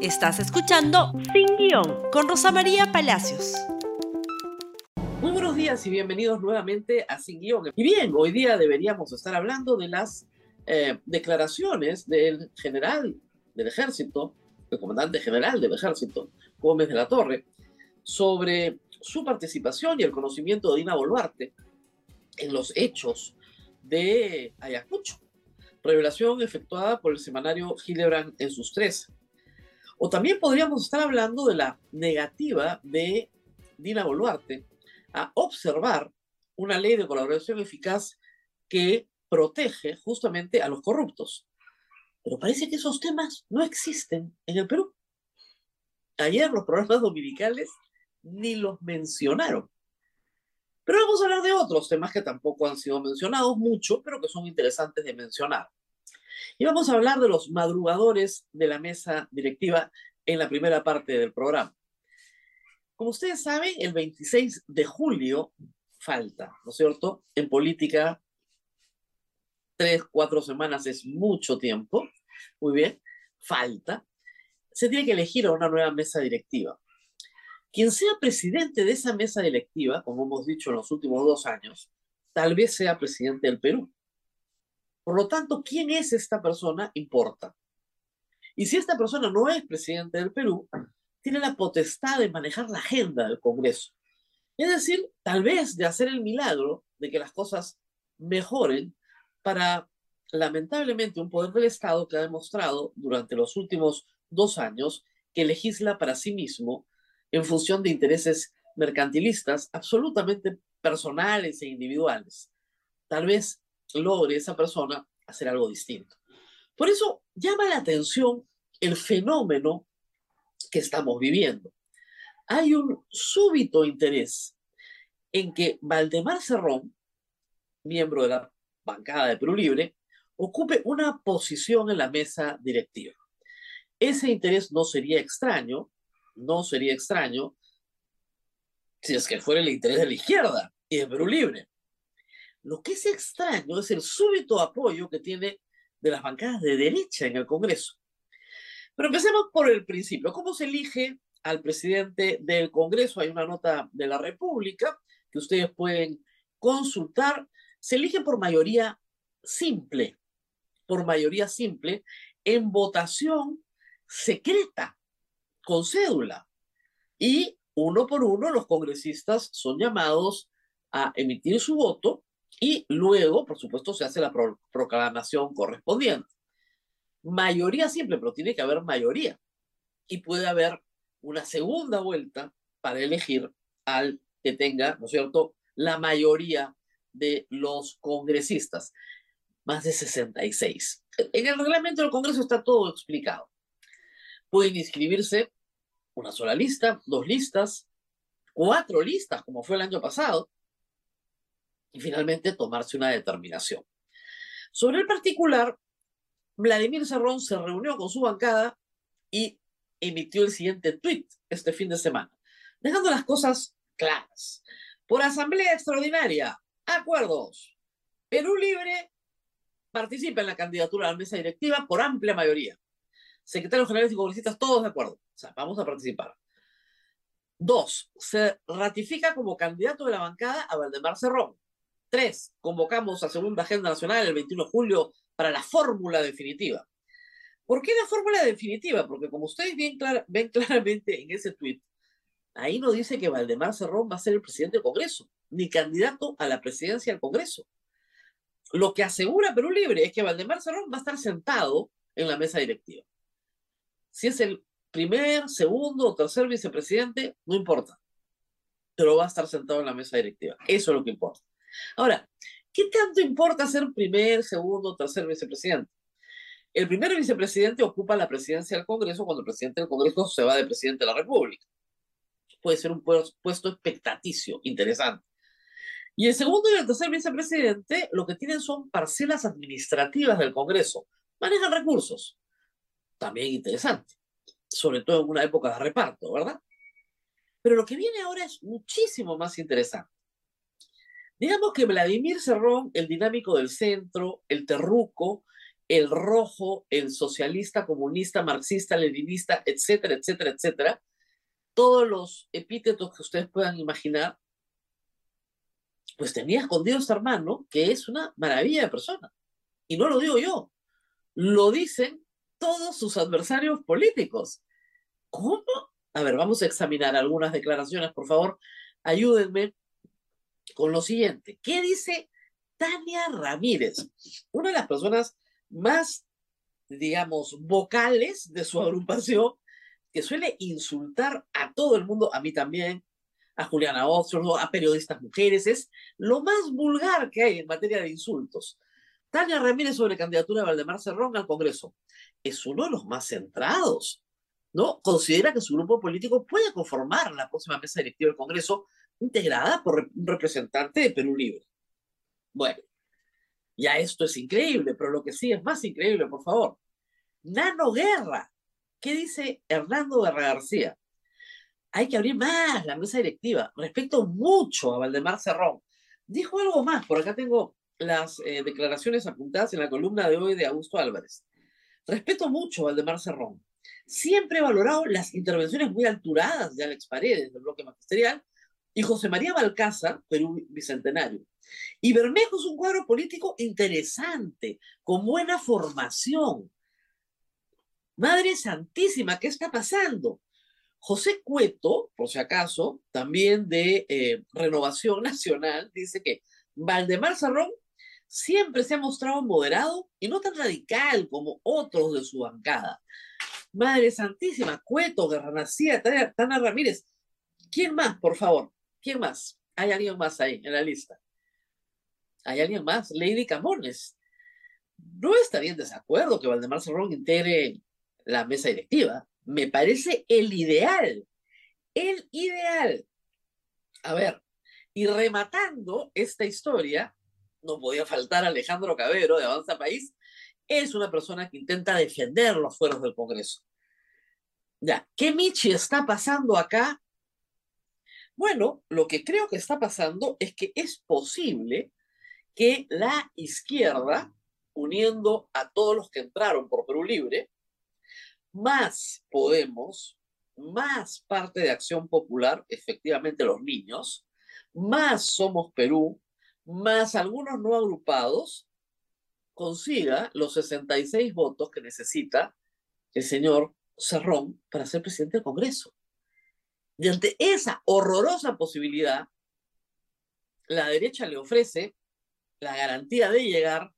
Estás escuchando Sin Guión con Rosa María Palacios. Muy buenos días y bienvenidos nuevamente a Sin Guión. Y bien, hoy día deberíamos estar hablando de las eh, declaraciones del general del ejército, el comandante general del ejército, Gómez de la Torre, sobre su participación y el conocimiento de Dina Boluarte en los hechos de Ayacucho. Revelación efectuada por el semanario Hildebrand en sus tres. O también podríamos estar hablando de la negativa de Dina Boluarte a observar una ley de colaboración eficaz que protege justamente a los corruptos. Pero parece que esos temas no existen en el Perú. Ayer los programas dominicales ni los mencionaron. Pero vamos a hablar de otros temas que tampoco han sido mencionados mucho, pero que son interesantes de mencionar. Y vamos a hablar de los madrugadores de la mesa directiva en la primera parte del programa. Como ustedes saben, el 26 de julio falta, ¿no es cierto? En política, tres, cuatro semanas es mucho tiempo. Muy bien, falta. Se tiene que elegir a una nueva mesa directiva. Quien sea presidente de esa mesa directiva, como hemos dicho en los últimos dos años, tal vez sea presidente del Perú. Por lo tanto, quién es esta persona importa. Y si esta persona no es presidente del Perú, tiene la potestad de manejar la agenda del Congreso. Es decir, tal vez de hacer el milagro de que las cosas mejoren para, lamentablemente, un poder del Estado que ha demostrado durante los últimos dos años que legisla para sí mismo en función de intereses mercantilistas absolutamente personales e individuales. Tal vez logre esa persona hacer algo distinto. Por eso llama la atención el fenómeno que estamos viviendo. Hay un súbito interés en que Valdemar Cerrón, miembro de la bancada de Perú Libre, ocupe una posición en la mesa directiva. Ese interés no sería extraño, no sería extraño si es que fuera el interés de la izquierda y de Perú Libre. Lo que es extraño es el súbito apoyo que tiene de las bancadas de derecha en el Congreso. Pero empecemos por el principio. ¿Cómo se elige al presidente del Congreso? Hay una nota de la República que ustedes pueden consultar. Se elige por mayoría simple, por mayoría simple, en votación secreta, con cédula. Y uno por uno los congresistas son llamados a emitir su voto y luego, por supuesto, se hace la proclamación correspondiente mayoría simple, pero tiene que haber mayoría. Y puede haber una segunda vuelta para elegir al que tenga, ¿no es cierto?, la mayoría de los congresistas, más de 66. En el reglamento del Congreso está todo explicado. Pueden inscribirse una sola lista, dos listas, cuatro listas, como fue el año pasado, y finalmente tomarse una determinación. Sobre el particular, Vladimir Cerrón se reunió con su bancada y emitió el siguiente tuit este fin de semana, dejando las cosas claras. Por asamblea extraordinaria, acuerdos. Perú Libre participa en la candidatura a la mesa directiva por amplia mayoría. Secretarios generales y congresistas, todos de acuerdo. O sea, vamos a participar. Dos, se ratifica como candidato de la bancada a Valdemar Cerrón. Tres, convocamos a segunda agenda nacional el 21 de julio para la fórmula definitiva. ¿Por qué la fórmula definitiva? Porque como ustedes ven claramente en ese tuit, ahí no dice que Valdemar Cerrón va a ser el presidente del Congreso, ni candidato a la presidencia del Congreso. Lo que asegura Perú Libre es que Valdemar Cerrón va a estar sentado en la mesa directiva. Si es el primer, segundo o tercer vicepresidente, no importa. Pero va a estar sentado en la mesa directiva. Eso es lo que importa. Ahora, ¿Qué tanto importa ser primer, segundo, tercer vicepresidente? El primer vicepresidente ocupa la presidencia del Congreso cuando el presidente del Congreso se va de presidente de la República. Puede ser un puesto expectaticio, interesante. Y el segundo y el tercer vicepresidente lo que tienen son parcelas administrativas del Congreso. Manejan recursos. También interesante. Sobre todo en una época de reparto, ¿verdad? Pero lo que viene ahora es muchísimo más interesante. Digamos que Vladimir Cerrón, el dinámico del centro, el terruco, el rojo, el socialista, comunista, marxista, leninista, etcétera, etcétera, etcétera, todos los epítetos que ustedes puedan imaginar, pues tenía escondido este hermano, que es una maravilla de persona. Y no lo digo yo, lo dicen todos sus adversarios políticos. ¿Cómo? A ver, vamos a examinar algunas declaraciones, por favor. Ayúdenme con lo siguiente. ¿Qué dice Tania Ramírez? Una de las personas más, digamos, vocales de su agrupación, que suele insultar a todo el mundo, a mí también, a Juliana Ostro, a periodistas mujeres, es lo más vulgar que hay en materia de insultos. Tania Ramírez sobre candidatura de Valdemar Cerrón al Congreso. Es uno de los más centrados, ¿no? Considera que su grupo político puede conformar la próxima mesa directiva del Congreso integrada por un representante de Perú Libre. Bueno, ya esto es increíble, pero lo que sí es más increíble, por favor. Nano Guerra. ¿Qué dice Hernando Guerra García? Hay que abrir más la mesa directiva. Respeto mucho a Valdemar Cerrón. Dijo algo más, por acá tengo las eh, declaraciones apuntadas en la columna de hoy de Augusto Álvarez. Respeto mucho a Valdemar Cerrón. Siempre he valorado las intervenciones muy alturadas de Alex Paredes del bloque magisterial y José María Balcázar, Perú Bicentenario. Y Bermejo es un cuadro político interesante, con buena formación. Madre Santísima, ¿qué está pasando? José Cueto, por si acaso, también de eh, Renovación Nacional, dice que Valdemar Cerrón siempre se ha mostrado moderado y no tan radical como otros de su bancada. Madre Santísima, Cueto, Guerranacía, Tana Ramírez. ¿Quién más, por favor? ¿Quién más? ¿Hay alguien más ahí en la lista? ¿Hay alguien más? Lady Camones. No estaría en desacuerdo que Valdemar Cerrón integre la mesa directiva. Me parece el ideal. El ideal. A ver, y rematando esta historia, no podía faltar Alejandro Cabero de Avanza País, es una persona que intenta defender los fueros del Congreso. Ya, ¿qué Michi está pasando acá? Bueno, lo que creo que está pasando es que es posible que la izquierda, uniendo a todos los que entraron por Perú Libre, más Podemos, más parte de Acción Popular, efectivamente los niños, más Somos Perú, más algunos no agrupados, consiga los 66 votos que necesita el señor Cerrón para ser presidente del Congreso. Y ante esa horrorosa posibilidad, la derecha le ofrece la garantía de llegar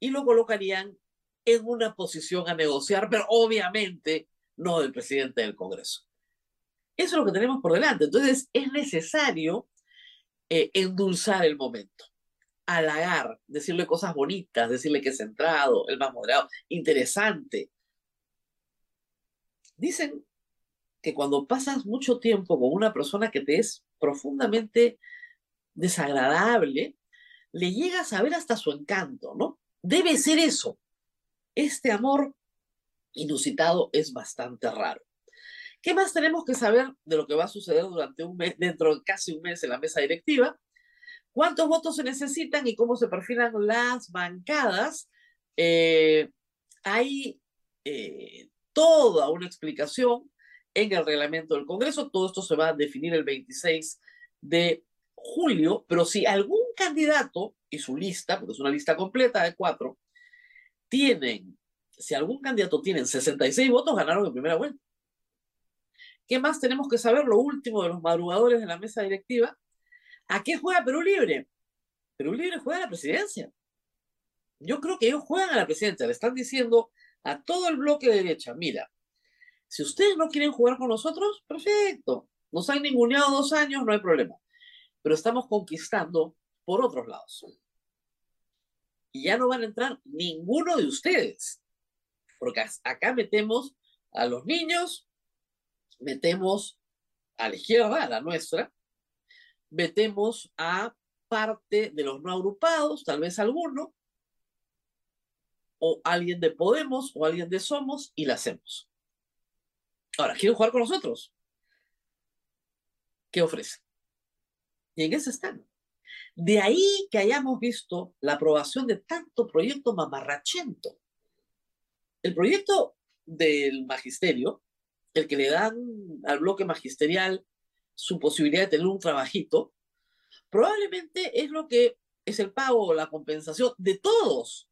y lo colocarían en una posición a negociar, pero obviamente no del presidente del Congreso. Eso es lo que tenemos por delante. Entonces, es necesario eh, endulzar el momento, halagar, decirle cosas bonitas, decirle que es centrado, el más moderado, interesante. Dicen que cuando pasas mucho tiempo con una persona que te es profundamente desagradable, le llegas a ver hasta su encanto, ¿no? Debe ser eso. Este amor inusitado es bastante raro. ¿Qué más tenemos que saber de lo que va a suceder durante un mes, dentro de casi un mes en la mesa directiva? ¿Cuántos votos se necesitan y cómo se perfilan las bancadas? Eh, hay eh, toda una explicación en el reglamento del Congreso. Todo esto se va a definir el 26 de julio, pero si algún candidato y su lista, porque es una lista completa de cuatro, tienen, si algún candidato tiene 66 votos, ganaron en primera vuelta. ¿Qué más tenemos que saber? Lo último de los madrugadores de la mesa directiva. ¿A qué juega Perú Libre? Perú Libre juega a la presidencia. Yo creo que ellos juegan a la presidencia. Le están diciendo a todo el bloque de derecha, mira, si ustedes no quieren jugar con nosotros, perfecto. Nos han ninguneado dos años, no hay problema. Pero estamos conquistando por otros lados. Y ya no van a entrar ninguno de ustedes. Porque acá metemos a los niños, metemos a la izquierda, a la nuestra, metemos a parte de los no agrupados, tal vez alguno, o alguien de Podemos o alguien de Somos y la hacemos. Ahora, ¿quieren jugar con nosotros? ¿Qué ofrece? Y en ese están. De ahí que hayamos visto la aprobación de tanto proyecto mamarrachento. El proyecto del magisterio, el que le dan al bloque magisterial su posibilidad de tener un trabajito, probablemente es lo que es el pago o la compensación de todos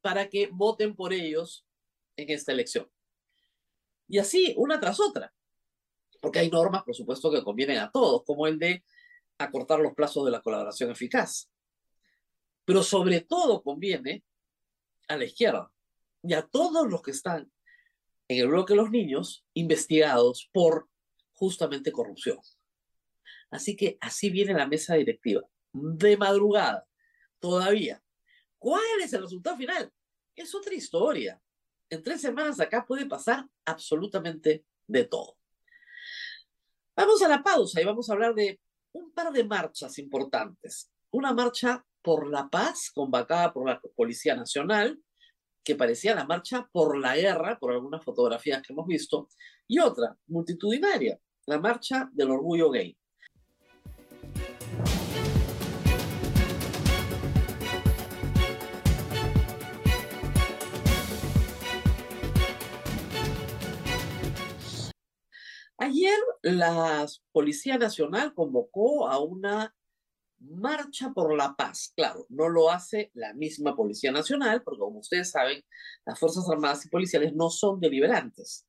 para que voten por ellos en esta elección. Y así, una tras otra. Porque hay normas, por supuesto, que convienen a todos, como el de acortar los plazos de la colaboración eficaz. Pero sobre todo conviene a la izquierda y a todos los que están en el bloque de los niños investigados por justamente corrupción. Así que así viene la mesa directiva, de madrugada, todavía. ¿Cuál es el resultado final? Es otra historia. En tres semanas acá puede pasar absolutamente de todo. Vamos a la pausa y vamos a hablar de un par de marchas importantes. Una marcha por la paz, convocada por la Policía Nacional, que parecía la marcha por la guerra, por algunas fotografías que hemos visto, y otra, multitudinaria, la marcha del orgullo gay. Ayer la Policía Nacional convocó a una marcha por la paz. Claro, no lo hace la misma Policía Nacional, porque como ustedes saben, las Fuerzas Armadas y Policiales no son deliberantes,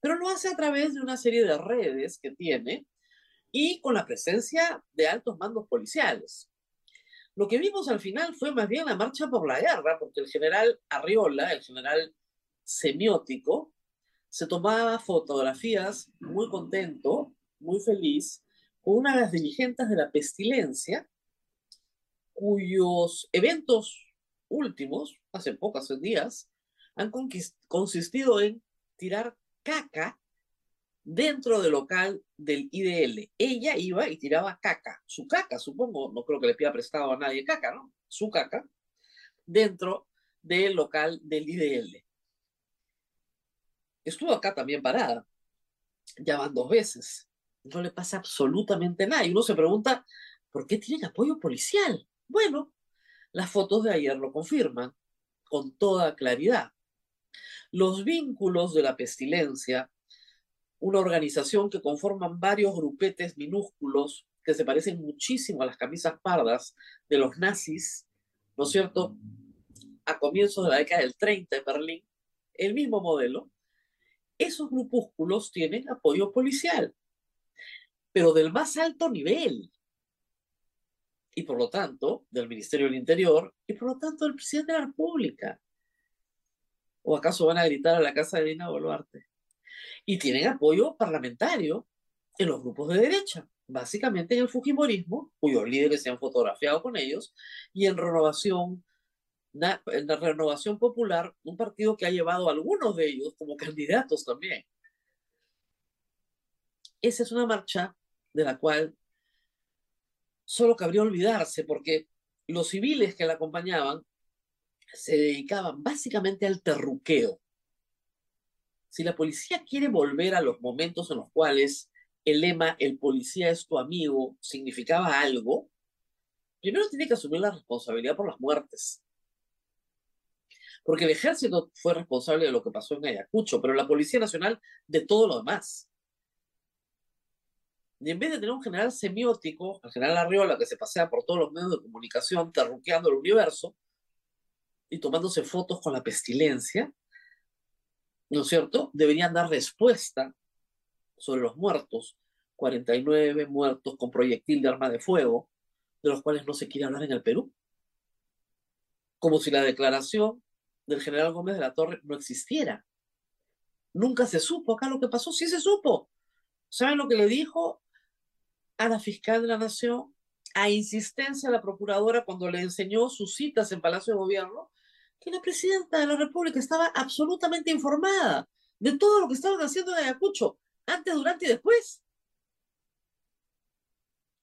pero lo hace a través de una serie de redes que tiene y con la presencia de altos mandos policiales. Lo que vimos al final fue más bien la marcha por la guerra, porque el general Arriola, el general semiótico, se tomaba fotografías muy contento, muy feliz, con una de las dirigentes de la pestilencia, cuyos eventos últimos, hace pocos días, han consistido en tirar caca dentro del local del IDL. Ella iba y tiraba caca, su caca, supongo, no creo que le pida prestado a nadie caca, ¿no? Su caca, dentro del local del IDL estuvo acá también parada. Ya van dos veces. No le pasa absolutamente nada. Y uno se pregunta, ¿por qué tienen apoyo policial? Bueno, las fotos de ayer lo confirman con toda claridad. Los vínculos de la pestilencia, una organización que conforman varios grupetes minúsculos que se parecen muchísimo a las camisas pardas de los nazis, ¿no es cierto? A comienzos de la década del 30 en Berlín, el mismo modelo, esos grupúsculos tienen apoyo policial, pero del más alto nivel. Y por lo tanto, del Ministerio del Interior y por lo tanto del presidente de la República. ¿O acaso van a gritar a la casa de Dina Boluarte? Y tienen apoyo parlamentario en los grupos de derecha, básicamente en el Fujimorismo, cuyos líderes se han fotografiado con ellos, y en Renovación en la renovación popular, un partido que ha llevado a algunos de ellos como candidatos también. Esa es una marcha de la cual solo cabría olvidarse porque los civiles que la acompañaban se dedicaban básicamente al terruqueo. Si la policía quiere volver a los momentos en los cuales el lema el policía es tu amigo significaba algo, primero tiene que asumir la responsabilidad por las muertes porque el ejército fue responsable de lo que pasó en Ayacucho, pero la Policía Nacional de todo lo demás. Y en vez de tener un general semiótico, el general Arriola, que se pasea por todos los medios de comunicación, terruqueando el universo y tomándose fotos con la pestilencia, ¿no es cierto? Deberían dar respuesta sobre los muertos, 49 muertos con proyectil de arma de fuego, de los cuales no se quiere hablar en el Perú. Como si la declaración del general Gómez de la Torre no existiera. Nunca se supo acá lo que pasó, sí se supo. ¿Saben lo que le dijo a la fiscal de la Nación a insistencia de la procuradora cuando le enseñó sus citas en Palacio de Gobierno? Que la presidenta de la República estaba absolutamente informada de todo lo que estaban haciendo en Ayacucho, antes, durante y después.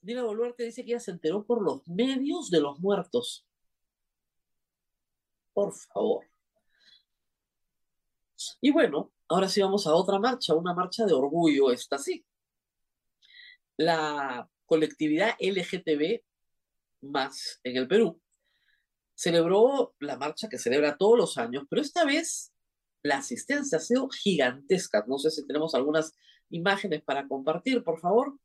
Dina Boluarte dice que ella se enteró por los medios de los muertos. Por favor. Y bueno, ahora sí vamos a otra marcha, una marcha de orgullo, esta sí. La colectividad LGTB más en el Perú celebró la marcha que celebra todos los años, pero esta vez la asistencia ha sido gigantesca. No sé si tenemos algunas imágenes para compartir, por favor.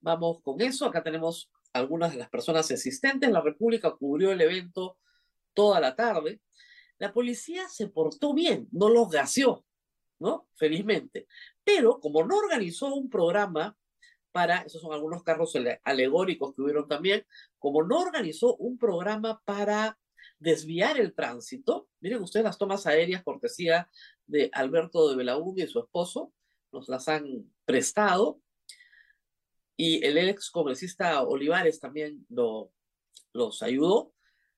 Vamos con eso. Acá tenemos algunas de las personas asistentes. La República cubrió el evento toda la tarde. La policía se portó bien, no los gaseó, ¿no? Felizmente. Pero como no organizó un programa para, esos son algunos carros alegóricos que hubieron también, como no organizó un programa para desviar el tránsito, miren ustedes las tomas aéreas cortesía de Alberto de Belaúnde y su esposo, nos las han prestado, y el ex congresista Olivares también lo, los ayudó.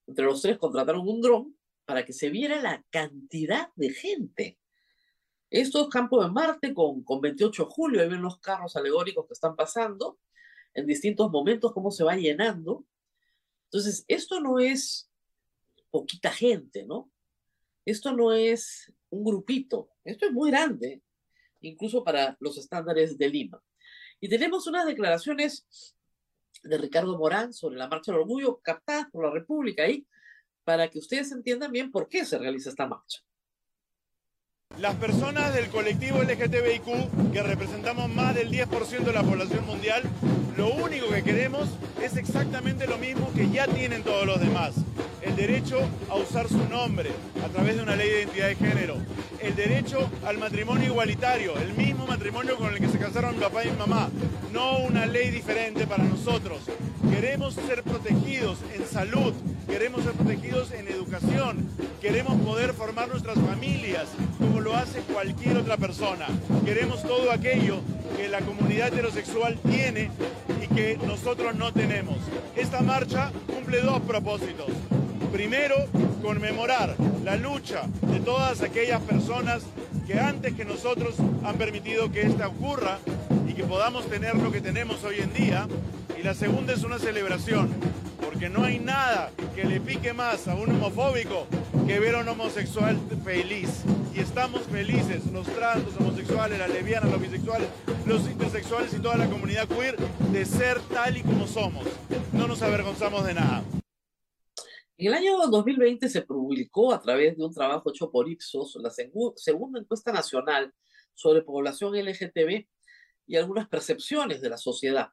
Entre los tres contrataron un dron para que se viera la cantidad de gente. Esto es Campo de Marte con, con 28 de julio, ahí ven los carros alegóricos que están pasando en distintos momentos, cómo se va llenando. Entonces, esto no es poquita gente, ¿no? Esto no es un grupito, esto es muy grande, incluso para los estándares de Lima. Y tenemos unas declaraciones de Ricardo Morán sobre la Marcha del Orgullo captadas por la República ahí, para que ustedes entiendan bien por qué se realiza esta marcha. Las personas del colectivo LGTBIQ, que representamos más del 10% de la población mundial, lo único que queremos es exactamente lo mismo que ya tienen todos los demás. Derecho a usar su nombre a través de una ley de identidad de género. El derecho al matrimonio igualitario, el mismo matrimonio con el que se casaron papá y mamá. No una ley diferente para nosotros. Queremos ser protegidos en salud, queremos ser protegidos en educación, queremos poder formar nuestras familias como lo hace cualquier otra persona. Queremos todo aquello que la comunidad heterosexual tiene y que nosotros no tenemos. Esta marcha cumple dos propósitos. Primero, conmemorar la lucha de todas aquellas personas que antes que nosotros han permitido que esta ocurra y que podamos tener lo que tenemos hoy en día. Y la segunda es una celebración, porque no hay nada que le pique más a un homofóbico que ver a un homosexual feliz. Y estamos felices, los trans, los homosexuales, las lesbianas, los bisexuales, los intersexuales y toda la comunidad queer, de ser tal y como somos. No nos avergonzamos de nada. En el año 2020 se publicó a través de un trabajo hecho por Ipsos la segunda encuesta nacional sobre población LGTB y algunas percepciones de la sociedad.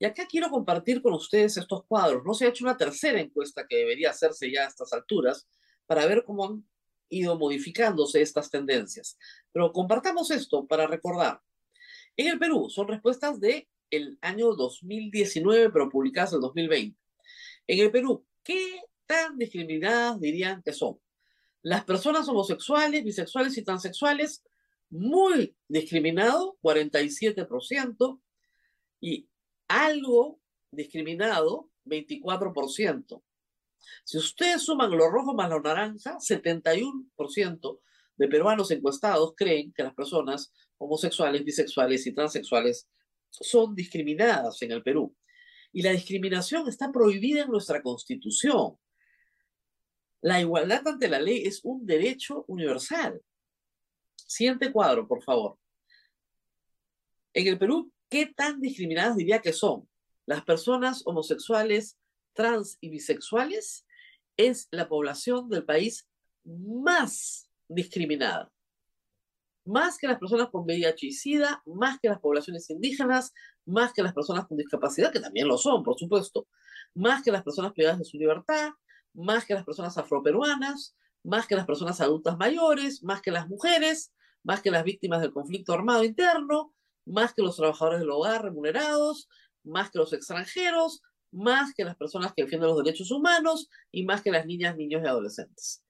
Y acá quiero compartir con ustedes estos cuadros. No se ha hecho una tercera encuesta que debería hacerse ya a estas alturas para ver cómo han ido modificándose estas tendencias. Pero compartamos esto para recordar. En el Perú son respuestas de el año 2019, pero publicadas en 2020. En el Perú, ¿qué tan discriminadas dirían que son? Las personas homosexuales, bisexuales y transexuales, muy discriminado, 47%, y algo discriminado, 24%. Si ustedes suman lo rojo más lo naranja, 71% de peruanos encuestados creen que las personas homosexuales, bisexuales y transexuales son discriminadas en el Perú. Y la discriminación está prohibida en nuestra constitución. La igualdad ante la ley es un derecho universal. Siguiente cuadro, por favor. En el Perú, ¿qué tan discriminadas diría que son? Las personas homosexuales, trans y bisexuales es la población del país más discriminada. Más que las personas con VIH y más que las poblaciones indígenas, más que las personas con discapacidad, que también lo son, por supuesto, más que las personas privadas de su libertad, más que las personas afroperuanas, más que las personas adultas mayores, más que las mujeres, más que las víctimas del conflicto armado interno, más que los trabajadores del hogar remunerados, más que los extranjeros, más que las personas que defienden los derechos humanos y más que las niñas, niños y adolescentes.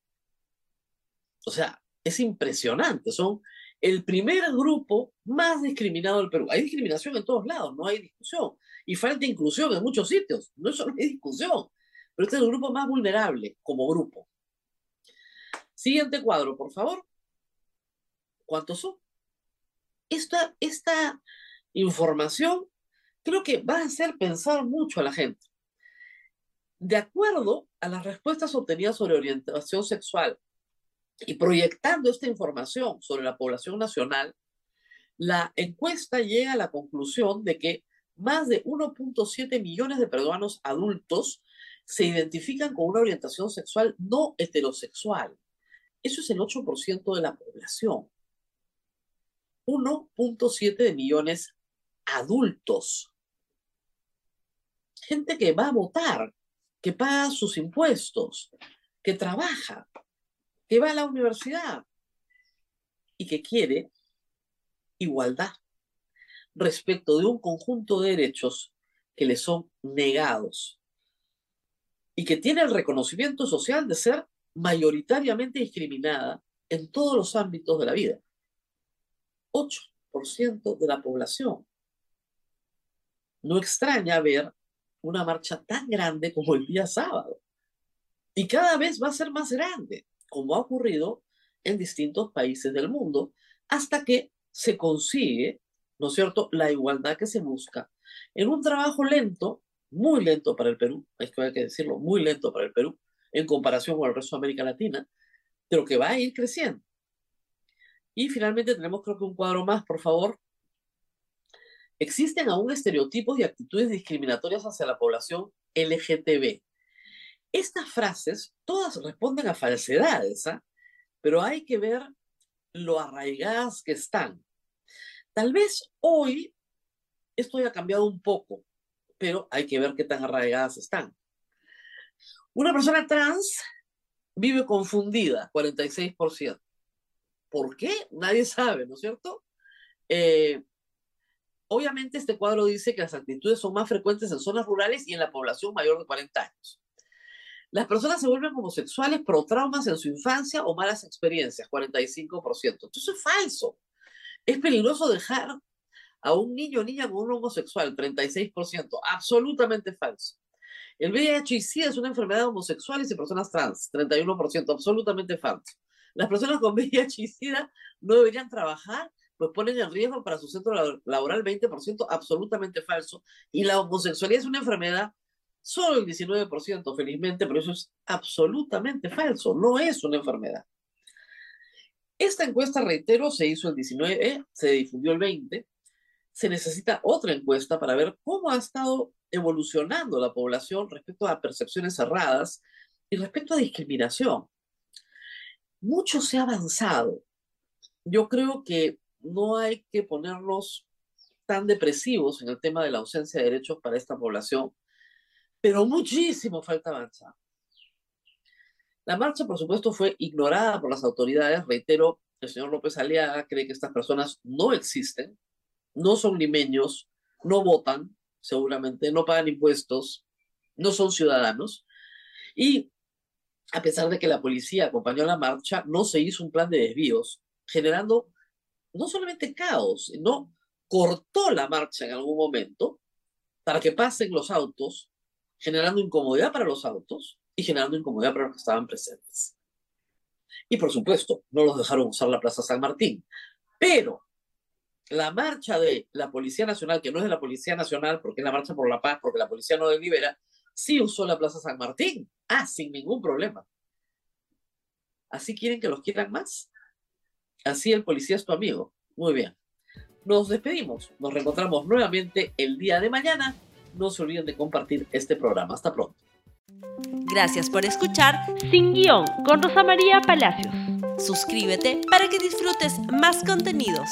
O sea, es impresionante, son el primer grupo más discriminado del Perú. Hay discriminación en todos lados, no hay discusión. Y falta inclusión en muchos sitios, no, hay discusión. Pero este es el grupo más vulnerable como grupo. Siguiente cuadro, por favor. ¿Cuántos son? esta, esta información creo que va a hacer pensar mucho a la gente. De acuerdo a las respuestas obtenidas sobre orientación sexual y proyectando esta información sobre la población nacional, la encuesta llega a la conclusión de que más de 1.7 millones de peruanos adultos se identifican con una orientación sexual no heterosexual. Eso es el 8% de la población. 1.7 de millones adultos. Gente que va a votar, que paga sus impuestos, que trabaja, que va a la universidad y que quiere igualdad respecto de un conjunto de derechos que le son negados y que tiene el reconocimiento social de ser mayoritariamente discriminada en todos los ámbitos de la vida. 8% de la población. No extraña ver una marcha tan grande como el día sábado. Y cada vez va a ser más grande, como ha ocurrido en distintos países del mundo, hasta que se consigue, ¿no es cierto?, la igualdad que se busca en un trabajo lento, muy lento para el Perú, hay que decirlo, muy lento para el Perú, en comparación con el resto de América Latina, pero que va a ir creciendo. Y finalmente tenemos creo que un cuadro más, por favor. Existen aún estereotipos y actitudes discriminatorias hacia la población LGTB. Estas frases todas responden a falsedades, ¿ah? pero hay que ver lo arraigadas que están. Tal vez hoy esto haya cambiado un poco, pero hay que ver qué tan arraigadas están. Una persona trans vive confundida, 46%. ¿Por qué? Nadie sabe, ¿no es cierto? Eh, obviamente este cuadro dice que las actitudes son más frecuentes en zonas rurales y en la población mayor de 40 años. Las personas se vuelven homosexuales por traumas en su infancia o malas experiencias, 45%. Eso es falso. Es peligroso dejar a un niño o niña con un homosexual, 36%. Absolutamente falso. El VIH y SIDA es una enfermedad homosexuales y personas trans, 31%. Absolutamente falso. Las personas con VIH y SIDA no deberían trabajar, pues ponen en riesgo para su centro laboral 20%, absolutamente falso. Y la homosexualidad es una enfermedad solo el 19%, felizmente, pero eso es absolutamente falso, no es una enfermedad. Esta encuesta, reitero, se hizo el 19, se difundió el 20. Se necesita otra encuesta para ver cómo ha estado evolucionando la población respecto a percepciones cerradas y respecto a discriminación. Mucho se ha avanzado. Yo creo que no hay que ponernos tan depresivos en el tema de la ausencia de derechos para esta población pero muchísimo falta avanzar. La marcha, por supuesto, fue ignorada por las autoridades. Reitero, el señor López Aliaga cree que estas personas no existen, no son limeños, no votan, seguramente, no pagan impuestos, no son ciudadanos. Y a pesar de que la policía acompañó la marcha, no se hizo un plan de desvíos, generando no solamente caos, sino cortó la marcha en algún momento para que pasen los autos generando incomodidad para los autos y generando incomodidad para los que estaban presentes. Y por supuesto, no los dejaron usar la Plaza San Martín. Pero la marcha de la Policía Nacional, que no es de la Policía Nacional porque es la marcha por la paz, porque la policía no delibera, sí usó la Plaza San Martín. Ah, sin ningún problema. ¿Así quieren que los quieran más? Así el policía es tu amigo. Muy bien. Nos despedimos. Nos reencontramos nuevamente el día de mañana no se olviden de compartir este programa. Hasta pronto. Gracias por escuchar Sin Guión con Rosa María Palacios. Suscríbete para que disfrutes más contenidos.